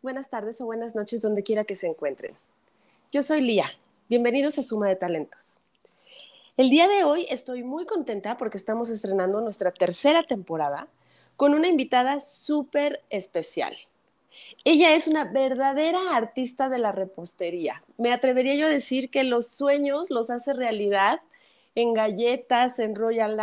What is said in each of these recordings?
buenas tardes o buenas noches donde quiera que se encuentren. Yo soy Lía. Bienvenidos a Suma de Talentos. El día de hoy estoy muy contenta porque estamos estrenando nuestra tercera temporada con una invitada súper especial. Ella es una verdadera artista de la repostería. Me atrevería yo a decir que los sueños los hace realidad en galletas, en royal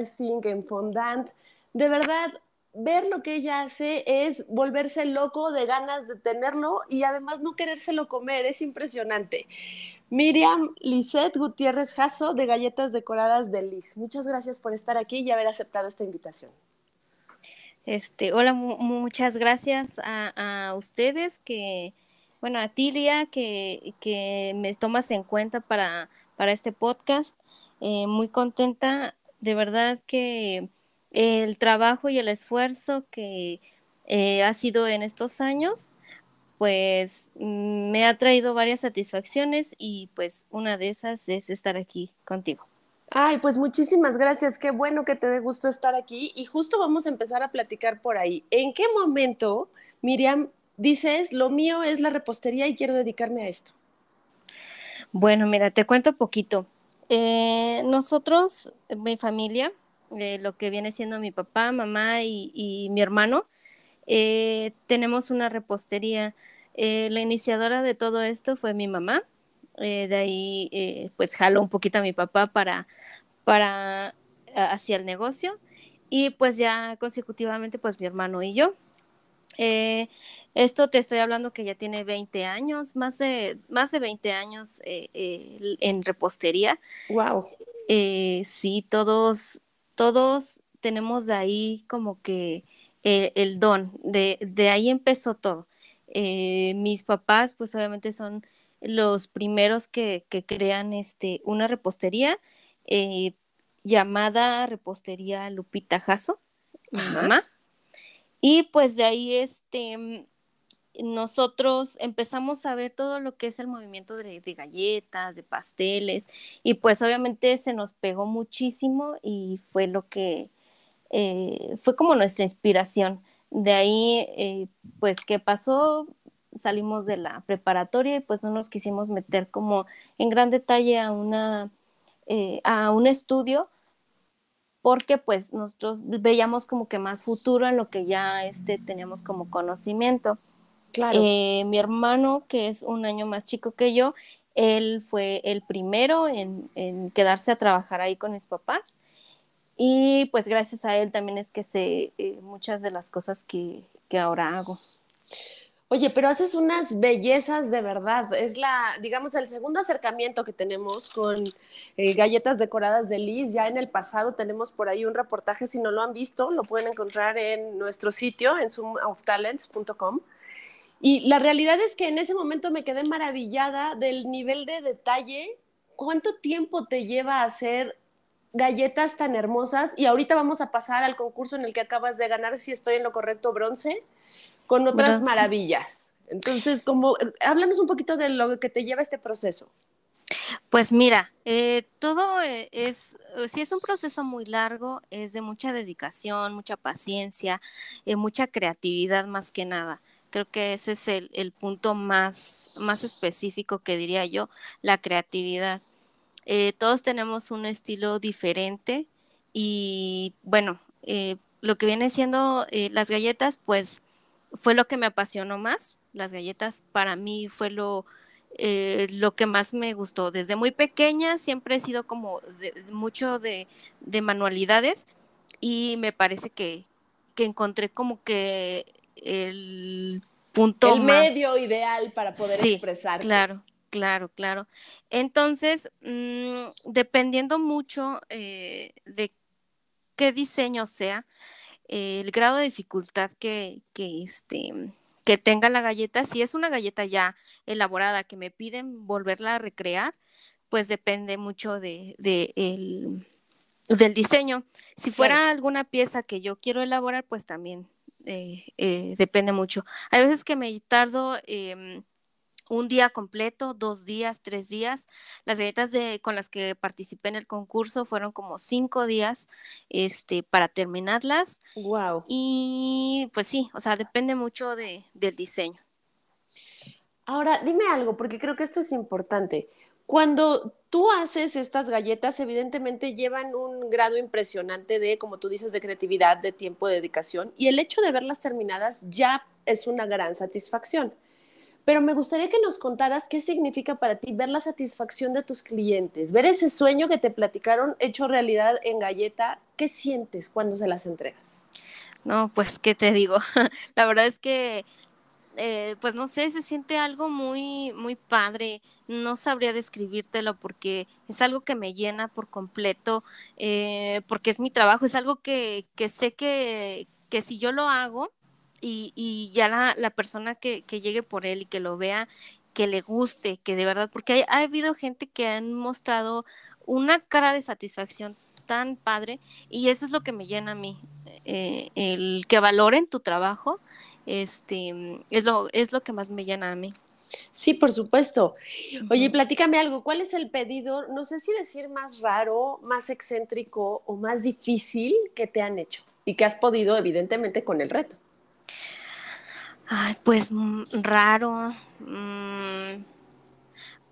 icing, en fondant. De verdad, ver lo que ella hace es volverse loco de ganas de tenerlo y además no querérselo comer, es impresionante. Miriam Lisette Gutiérrez Jasso de Galletas Decoradas de Liz. Muchas gracias por estar aquí y haber aceptado esta invitación. Este, hola, muchas gracias a, ustedes que, bueno, a Tilia que, que me tomas en cuenta para, para este podcast. Eh, muy contenta, de verdad que el trabajo y el esfuerzo que eh, ha sido en estos años, pues mm, me ha traído varias satisfacciones y pues una de esas es estar aquí contigo. Ay, pues muchísimas gracias. Qué bueno que te dé gusto estar aquí. Y justo vamos a empezar a platicar por ahí. ¿En qué momento, Miriam, dices, lo mío es la repostería y quiero dedicarme a esto? Bueno, mira, te cuento poquito. Eh, nosotros, mi familia, eh, lo que viene siendo mi papá, mamá y, mi hermano, eh, tenemos una repostería. Eh, la iniciadora de todo esto fue mi mamá. de ahí, pues, jaló un poquito a mi papá para, para hacia el negocio. Y pues ya consecutivamente, pues mi hermano y yo. esto te estoy hablando que ya tiene 20 años, más de, más de 20 años en repostería. Wow. sí, todos, todos tenemos de ahí como que eh, el don, de, ahí empezó todo. Eh, mis papás, pues obviamente son los primeros que, crean este, una repostería eh, llamada Repostería Lupita Jasso, mi mamá. Y pues de ahí este, nosotros empezamos a ver todo lo que es el movimiento de, galletas, de pasteles, y pues obviamente se nos pegó muchísimo y fue lo que eh, fue como nuestra inspiración. De ahí, eh, pues, ¿qué pasó? Salimos de la preparatoria y pues no nos quisimos meter como en gran detalle a una eh, a un estudio porque pues nosotros veíamos como que más futuro en lo que ya este, teníamos como conocimiento. Eh, mi hermano, que es un año más chico que yo, él fue el primero en, quedarse a trabajar ahí con mis papás. Y pues gracias a él también es que sé eh, muchas de las cosas que, ahora hago. Oye, pero haces unas bellezas de verdad. Es la, digamos, el segundo acercamiento que tenemos con eh, galletas decoradas de Liz. Ya en el pasado tenemos por ahí un reportaje, si no lo han visto, lo pueden encontrar en nuestro sitio, en zoomoftalents.com. Y la realidad es que en ese momento me quedé maravillada del nivel de detalle. ¿Cuánto tiempo te lleva hacer galletas tan hermosas? Y ahorita vamos a pasar al concurso en el que acabas de ganar, si estoy en lo correcto, bronce, con otras maravillas. Entonces, como, háblanos un poquito de lo que te lleva este proceso. Pues mira, eh, todo eh, es, si es un proceso muy largo, es de mucha dedicación, mucha paciencia, eh, mucha creatividad más que nada. Creo que ese es el, punto más, más específico que diría yo, la creatividad. Eh, todos tenemos un estilo diferente y bueno, eh, lo que viene siendo eh, las galletas, pues fue lo que me apasionó más. Las galletas para mí fue lo, lo que más me gustó. Desde muy pequeña siempre he sido como mucho de, de, manualidades y me parece que, que encontré como que el punto el medio ideal para poder sí, expresar. Claro, claro, claro. Entonces, mm, dependiendo mucho eh, de qué diseño sea, el grado de dificultad que, que, este, que tenga la galleta, si es una galleta ya elaborada que me piden volverla a recrear, pues depende mucho de, el, del diseño. Si fuera alguna pieza que yo quiero elaborar, pues también eh, eh, depende mucho. Hay veces que me tardo em, un día completo, dos días, tres días. Las galletas de, con las que participé en el concurso fueron como cinco días este, para terminarlas. Wow. Y pues sí, o sea, depende mucho de, del diseño. Ahora, dime algo, porque creo que esto es importante. Cuando tú haces estas galletas, evidentemente llevan un grado impresionante de, como tú dices, de creatividad, de tiempo, de dedicación, y el hecho de verlas terminadas ya es una gran satisfacción. Pero me gustaría que nos contaras qué significa para ti ver la satisfacción de tus clientes, ver ese sueño que te platicaron hecho realidad en galleta. ¿Qué sientes cuando se las entregas? No, pues, ¿qué te digo? la verdad es que eh, pues no sé, se siente algo muy, muy padre. No sabría describírtelo porque es algo que me llena por completo, eh, porque es mi trabajo, es algo que, que sé que, que si yo lo hago, y, y ya la, la persona que, que, llegue por él y que lo vea, que le guste, que de verdad, porque ha habido gente que han mostrado una cara de satisfacción tan padre y eso es lo que me llena a mí, eh, el que valoren tu trabajo, este, es lo, es lo que más me llena a mí. Sí, por supuesto. Oye, uh -huh. platícame algo, ¿cuál es el pedido, no sé si decir más raro, más excéntrico o más difícil que te han hecho y que has podido, evidentemente, con el reto? Ay, pues mm, raro. Mm,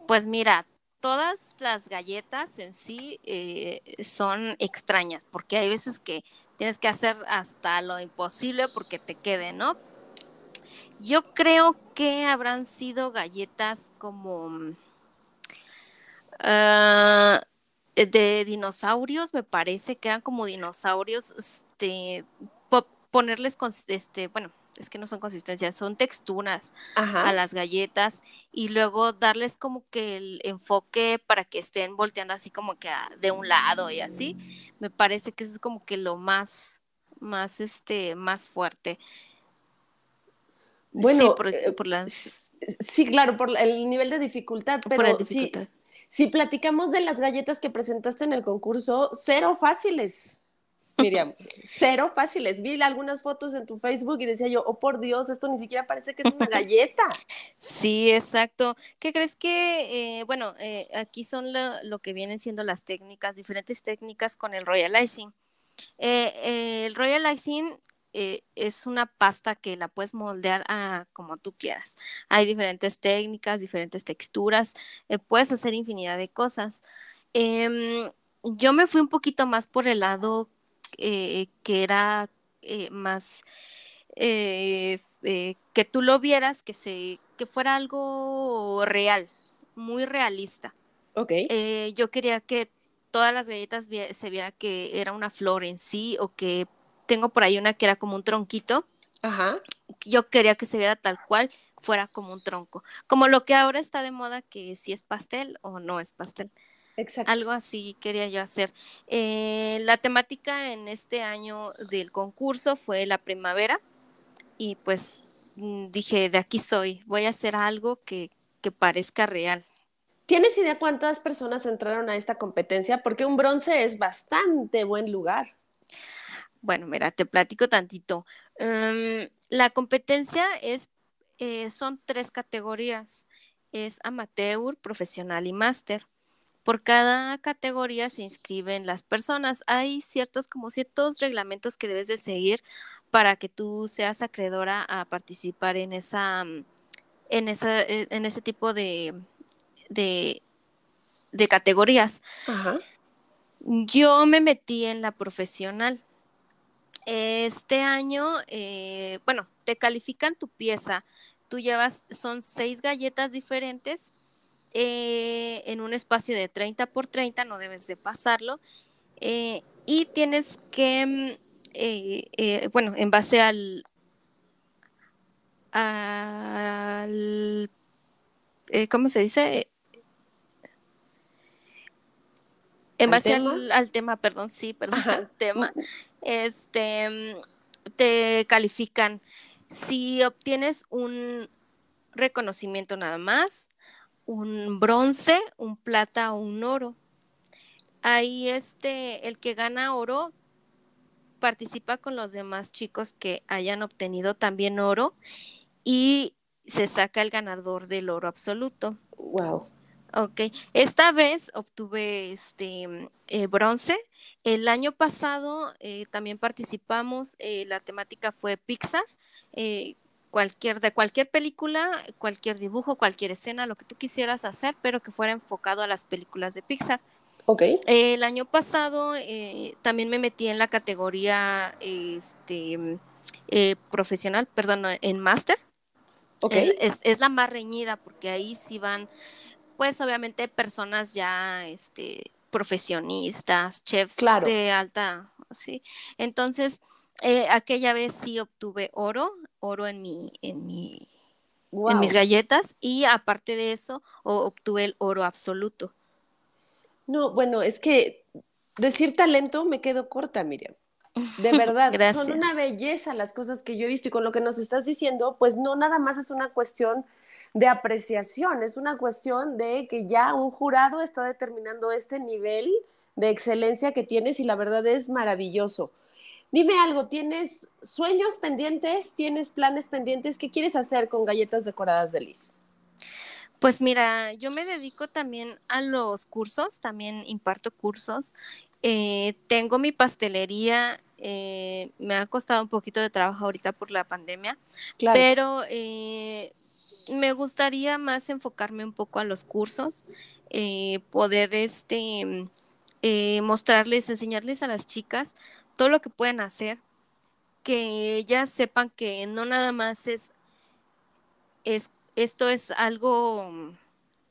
pues mira, todas las galletas en sí eh, son extrañas, porque hay veces que tienes que hacer hasta lo imposible porque te quede, ¿no? Yo creo que habrán sido galletas como uh, de dinosaurios, me parece que eran como dinosaurios, este, ponerles con, este, bueno, es que no son consistencias, son texturas Ajá. a las galletas y luego darles como que el enfoque para que estén volteando así como que a, de un lado y así. Me parece que eso es como que lo más, más, este, más fuerte. Bueno, sí, por, por las... sí, claro, por el nivel de dificultad, pero por dificultad. Si, si platicamos de las galletas que presentaste en el concurso, cero fáciles. Miriam, cero fáciles. Vi algunas fotos en tu Facebook y decía yo, oh por Dios, esto ni siquiera parece que es una galleta. Sí, exacto. ¿Qué crees que, eh, bueno, eh, aquí son lo, lo, que vienen siendo las técnicas, diferentes técnicas con el Royal Icing. Eh, el Royal Icing es una pasta que la puedes moldear a como tú quieras. Hay diferentes técnicas, diferentes texturas, puedes hacer infinidad de cosas. Em, yo me fui un poquito más por el lado eh, que era eh, más eh, que tú lo vieras, que se, que fuera algo real, muy realista. Ok. yo quería que todas las galletas se viera que era una flor en sí, o que tengo por ahí una que era como un tronquito. Ajá. Yo quería que se viera tal cual, fuera como un tronco. Como lo que ahora está de moda, que si es pastel o no es pastel. Exacto. Algo así quería yo hacer. Eh, la temática en este año del concurso fue la primavera y pues mm, dije, de aquí soy, voy a hacer algo que, que parezca real. ¿Tienes idea cuántas personas entraron a esta competencia? Porque un bronce es bastante buen lugar. Bueno, mira, te platico tantito. Um, la competencia es, eh, son tres categorías. Es amateur, profesional y máster por cada categoría se inscriben las personas. Hay ciertos, como ciertos reglamentos que debes de seguir para que tú seas acreedora a participar en esa, mm, en esa, e, en ese tipo de, de, de categorías. Ajá. Yo me metí en la profesional. Este año, eh, bueno, te califican tu pieza. Tú llevas, son seis galletas diferentes eh, en un espacio de 30 por 30, no debes de pasarlo, eh, y tienes que, mm, bueno, en base al, al ¿cómo se dice? En base ¿Al tema? Al, al tema, perdón, sí, perdón, Ajá. al tema, este, te califican. Si obtienes un reconocimiento nada más, un bronce, un plata o un oro. Ahí este, el que gana oro participa con los demás chicos que hayan obtenido también oro y se saca el ganador del oro absoluto. Wow. Ok, esta vez obtuve este eh, bronce. El año pasado eh, también participamos, eh, la temática fue Pixar, cualquier, de cualquier película, cualquier dibujo, cualquier escena, lo que tú quisieras hacer, pero que fuera enfocado a las películas de Pixar. Ok. el año pasado también me metí en la categoría este, profesional, perdón, en máster. Ok. es, es la más reñida porque ahí sí van pues obviamente personas ya este, profesionistas, chefs de alta, sí. Entonces, eh, aquella vez sí obtuve oro, oro en mi, en mi, en mis galletas, y aparte de eso, obtuve el oro absoluto. No, bueno, es que decir talento me quedo corta, Miriam. De verdad, son una belleza las cosas que yo he visto y con lo que nos estás diciendo, pues no nada más es una cuestión de apreciación, es una cuestión de que ya un jurado está determinando este nivel de excelencia que tienes y la verdad es maravilloso. Dime algo, ¿tienes sueños pendientes? ¿Tienes planes pendientes? ¿Qué quieres hacer con galletas decoradas de Liz? Pues mira, yo me dedico también a los cursos, también imparto cursos. Eh, tengo mi pastelería, eh, me ha costado un poquito de trabajo ahorita por la pandemia, pero eh, me gustaría más enfocarme un poco a los cursos, eh, poder este, eh, mostrarles, enseñarles a las chicas todo lo que pueden hacer, que ellas sepan que no nada más es, es esto es algo,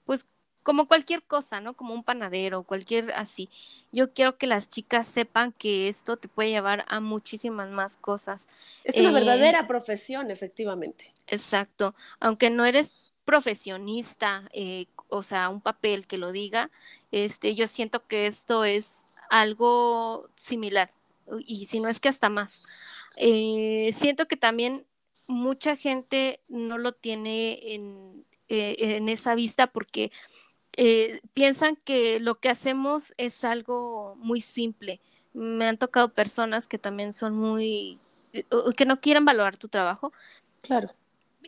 pues como cualquier cosa, ¿no? Como un panadero, cualquier así. Yo quiero que las chicas sepan que esto te puede llevar a muchísimas más cosas. Es una eh, verdadera profesión, efectivamente. Exacto. Aunque no eres profesionista, eh, o sea, un papel que lo diga, este, yo siento que esto es algo similar, y si no es que hasta más. Eh, siento que también mucha gente no lo tiene en, en esa vista porque eh, piensan que lo que hacemos es algo muy simple. Me han tocado personas que también son muy, eh, que no quieren valorar tu trabajo. Claro.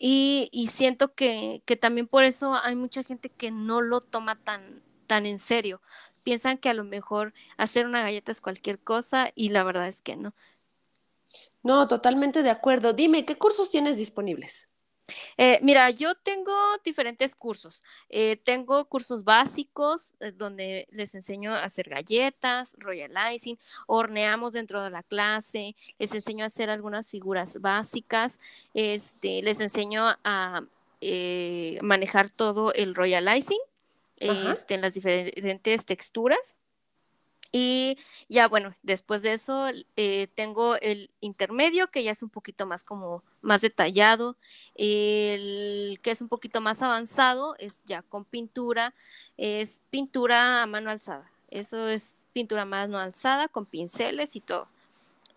Y, siento que, también por eso hay mucha gente que no lo toma tan, tan en serio. Piensan que a lo mejor hacer una galleta es cualquier cosa y la verdad es que no. No, totalmente de acuerdo. Dime, ¿qué cursos tienes disponibles? Eh, mira, yo tengo diferentes cursos. Eh, tengo cursos básicos eh, donde les enseño a hacer galletas, royalizing, horneamos dentro de la clase, les enseño a hacer algunas figuras básicas, este, les enseño a manejar todo el royalizing este, en las diferentes texturas. Y ya bueno, después de eso eh, tengo el intermedio, que ya es un poquito más como más detallado. El que es un poquito más avanzado es ya con pintura, es pintura a mano alzada. Eso es pintura a mano alzada con pinceles y todo.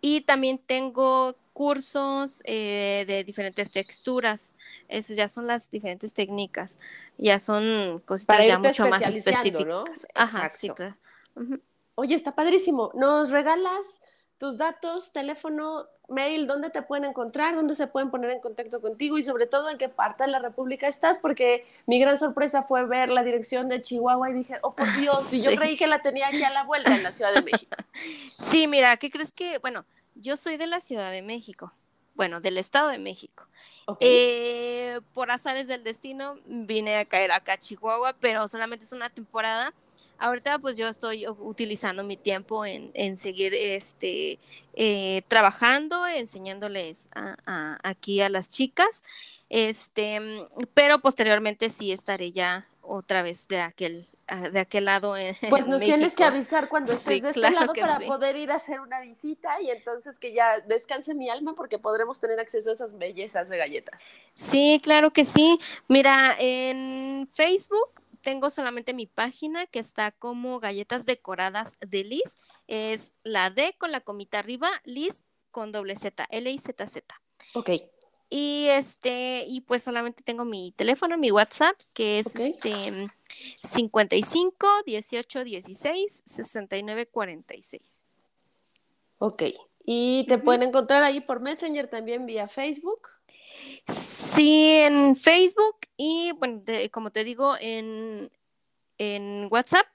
Y también tengo cursos eh, de diferentes texturas. Eso ya son las diferentes técnicas. Ya son cositas ya mucho más específicas. Ajá, sí, claro. Oye, está padrísimo. ¿Nos regalas tus datos, teléfono, mail, dónde te pueden encontrar, dónde se pueden poner en contacto contigo y sobre todo en qué parte de la República estás? Porque mi gran sorpresa fue ver la dirección de Chihuahua y dije, oh, por Dios, y yo creí que la tenía aquí a la vuelta en la Ciudad de México. Sí, mira, ¿qué crees que? Bueno, yo soy de la Ciudad de México bueno, del Estado de México. Eh, por azares del destino vine a caer acá a Chihuahua, pero solamente es una temporada ahorita pues yo estoy utilizando mi tiempo en, seguir este, eh, trabajando, enseñándoles aquí a las chicas, este, pero posteriormente sí estaré ya otra vez de aquel ah, de aquel lado pues nos tienes que avisar cuando estés de este lado para poder ir a hacer una visita y entonces que ya descanse mi alma porque podremos tener acceso a esas bellezas de galletas. Sí claro que sí. Mira en Facebook tengo solamente mi página que está como galletas decoradas de Liz. Es la D con la comita arriba, Liz con doble Z, L I Z Z. Ok. Y este, y pues solamente tengo mi teléfono, mi WhatsApp, que es este 55 18 16 69 46. Ok. Y te pueden encontrar ahí por Messenger también vía Facebook. Sí, en Facebook y, bueno, como te digo, en, en WhatsApp.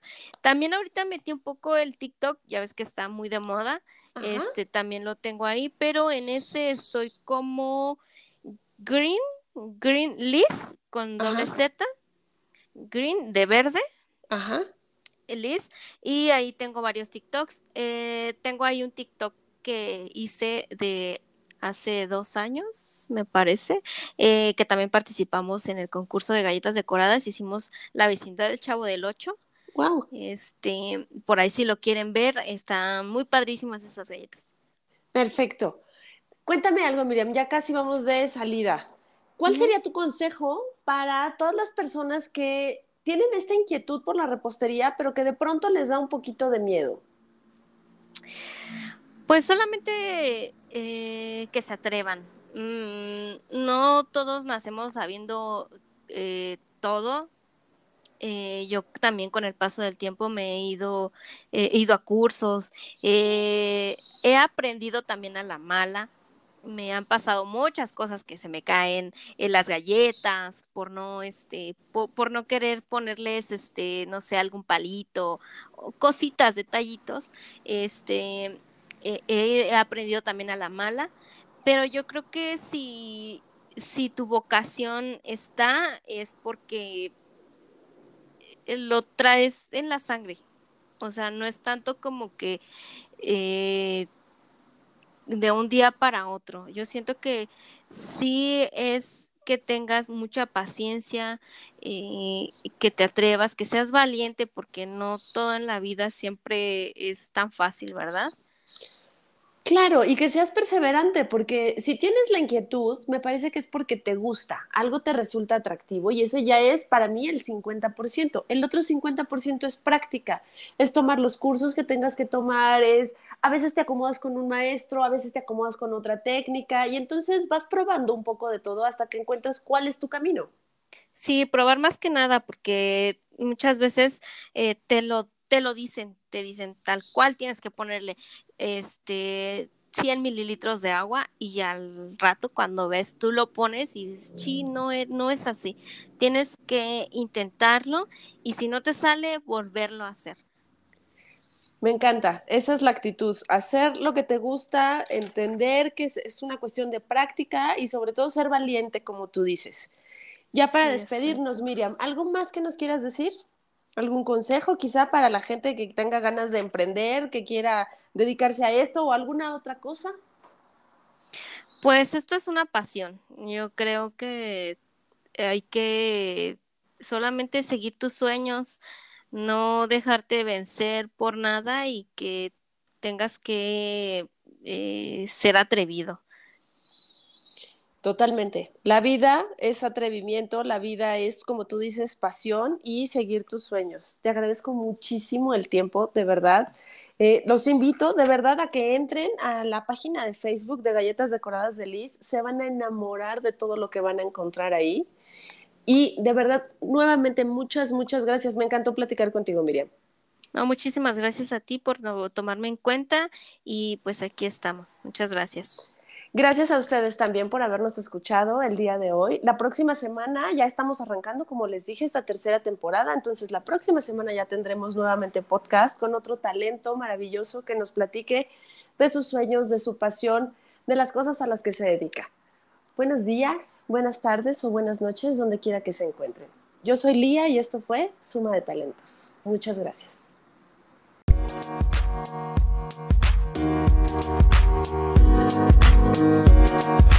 También ahorita metí un poco el TikTok, ya ves que está muy de moda. Este también lo tengo ahí, pero en ese estoy como Green, Green Liz con doble Z, Green de verde. Ajá. Liz, y ahí tengo varios TikToks. Eh, tengo ahí un TikTok que hice de hace dos años, me parece, eh, que también participamos en el concurso de galletas decoradas, hicimos la vecindad del Chavo del Ocho. Wow. Este, por ahí si lo quieren ver, están muy padrísimas esas galletas. Perfecto. Cuéntame algo, Miriam, ya casi vamos de salida. ¿Cuál sería tu consejo para todas las personas que tienen esta inquietud por la repostería, pero que de pronto les da un poquito de miedo? Pues solamente eh, que se atrevan. Mm, no todos nacemos sabiendo eh, todo. Eh, yo también con el paso del tiempo me he ido, ido a cursos, he aprendido también a la mala. Me han pasado muchas cosas que se me caen en las galletas por no, este, por, no querer ponerles, este, no sé, algún palito, cositas, detallitos. Este, he aprendido también a la mala, pero yo creo que si, si tu vocación está es porque lo traes en la sangre. O sea, no es tanto como que eh, de un día para otro. Yo siento que sí es que tengas mucha paciencia, eh, que te atrevas, que seas valiente, porque no todo en la vida siempre es tan fácil, ¿verdad? Claro, y que seas perseverante, porque si tienes la inquietud, me parece que es porque te gusta, algo te resulta atractivo y ese ya es para mí el 50%. El otro 50% es práctica, es tomar los cursos que tengas que tomar, es a veces te acomodas con un maestro, a veces te acomodas con otra técnica y entonces vas probando un poco de todo hasta que encuentras cuál es tu camino. Sí, probar más que nada, porque muchas veces eh, te lo te lo dicen, te dicen tal cual tienes que ponerle este 100 mililitros de agua y al rato cuando ves tú lo pones y dices, sí, no es, no es así. Tienes que intentarlo y si no te sale, volverlo a hacer. Me encanta, esa es la actitud, hacer lo que te gusta, entender que es, una cuestión de práctica y sobre todo ser valiente, como tú dices. Ya para despedirnos, Miriam, ¿algo más que nos quieras decir? ¿Algún consejo quizá para la gente que tenga ganas de emprender, que quiera dedicarse a esto o alguna otra cosa? Pues esto es una pasión. Yo creo que hay que solamente seguir tus sueños, no dejarte vencer por nada y que tengas que eh, ser atrevido. Totalmente. La vida es atrevimiento, la vida es, como tú dices, pasión y seguir tus sueños. Te agradezco muchísimo el tiempo, de verdad. Eh, los invito de verdad a que entren a la página de Facebook de Galletas Decoradas de Liz. Se van a enamorar de todo lo que van a encontrar ahí. Y de verdad, nuevamente, muchas, muchas gracias. Me encantó platicar contigo, Miriam. No, muchísimas gracias a ti por tomarme en cuenta y pues aquí estamos. Muchas gracias. Gracias a ustedes también por habernos escuchado el día de hoy. La próxima semana ya estamos arrancando, como les dije, esta tercera temporada, entonces la próxima semana ya tendremos nuevamente podcast con otro talento maravilloso que nos platique de sus sueños, de su pasión, de las cosas a las que se dedica. Buenos días, buenas tardes o buenas noches, donde quiera que se encuentren. Yo soy Lía y esto fue Suma de Talentos. Muchas gracias. Música